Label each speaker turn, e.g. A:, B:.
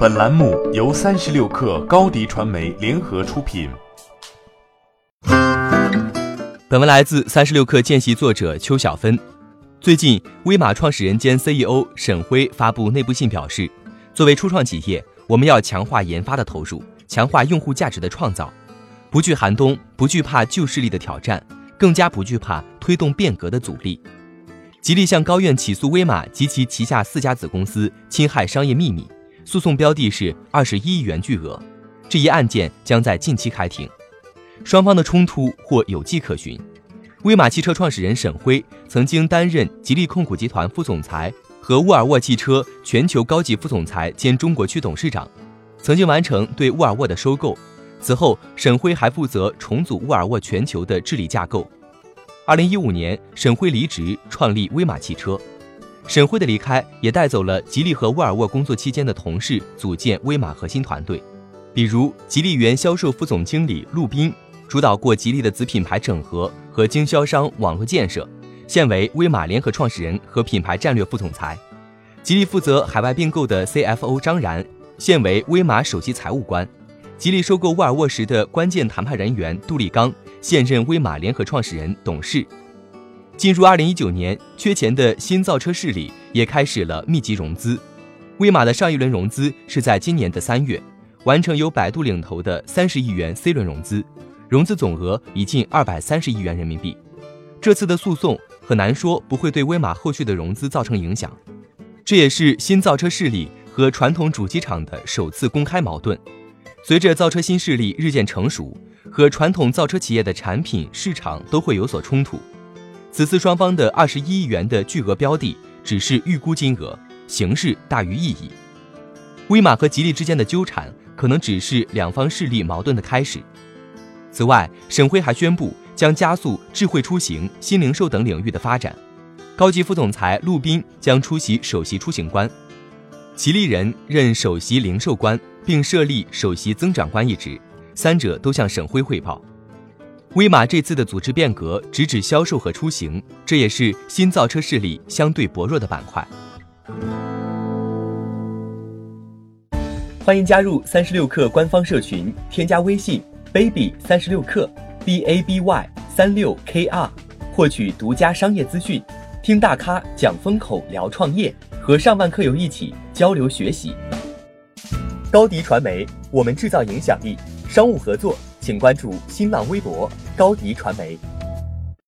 A: 本栏目由三十六氪高低传媒联合出品。
B: 本文来自三十六氪见习作者邱小芬。最近，威马创始人兼 CEO 沈辉发布内部信表示，作为初创企业，我们要强化研发的投入，强化用户价值的创造，不惧寒冬，不惧怕旧势力的挑战，更加不惧怕推动变革的阻力。吉利向高院起诉威马及其旗下四家子公司侵害商业秘密。诉讼标的是二十一亿元巨额，这一案件将在近期开庭。双方的冲突或有迹可循。威马汽车创始人沈辉曾经担任吉利控股集团副总裁和沃尔沃汽车全球高级副总裁兼中国区董事长，曾经完成对沃尔沃的收购。此后，沈辉还负责重组沃尔沃全球的治理架构。二零一五年，沈辉离职，创立威马汽车。沈辉的离开也带走了吉利和沃尔沃工作期间的同事，组建威马核心团队。比如，吉利原销售副总经理陆斌，主导过吉利的子品牌整合和经销商网络建设，现为威马联合创始人和品牌战略副总裁。吉利负责海外并购的 CFO 张然，现为威马首席财务官。吉利收购沃尔沃时的关键谈判人员杜立刚，现任威马联合创始人、董事。进入二零一九年，缺钱的新造车势力也开始了密集融资。威马的上一轮融资是在今年的三月，完成由百度领投的三十亿元 C 轮融资，融资总额已近二百三十亿元人民币。这次的诉讼很难说不会对威马后续的融资造成影响。这也是新造车势力和传统主机厂的首次公开矛盾。随着造车新势力日渐成熟，和传统造车企业的产品市场都会有所冲突。此次双方的二十一亿元的巨额标的只是预估金额，形式大于意义。威马和吉利之间的纠缠可能只是两方势力矛盾的开始。此外，沈辉还宣布将加速智慧出行、新零售等领域的发展。高级副总裁陆斌将出席首席出行官，吉利人任首席零售官，并设立首席增长官一职，三者都向沈辉汇报。威马这次的组织变革直指销售和出行，这也是新造车势力相对薄弱的板块。欢迎加入三十六氪官方社群，添加微信 baby 三十六氪 b a b y 三六 k r，获取独家商业资讯，听大咖讲风口，聊创业，和上万客友一起交流学习。高迪传媒，我们制造影响力。商务合作。请关注新浪微博高迪传媒。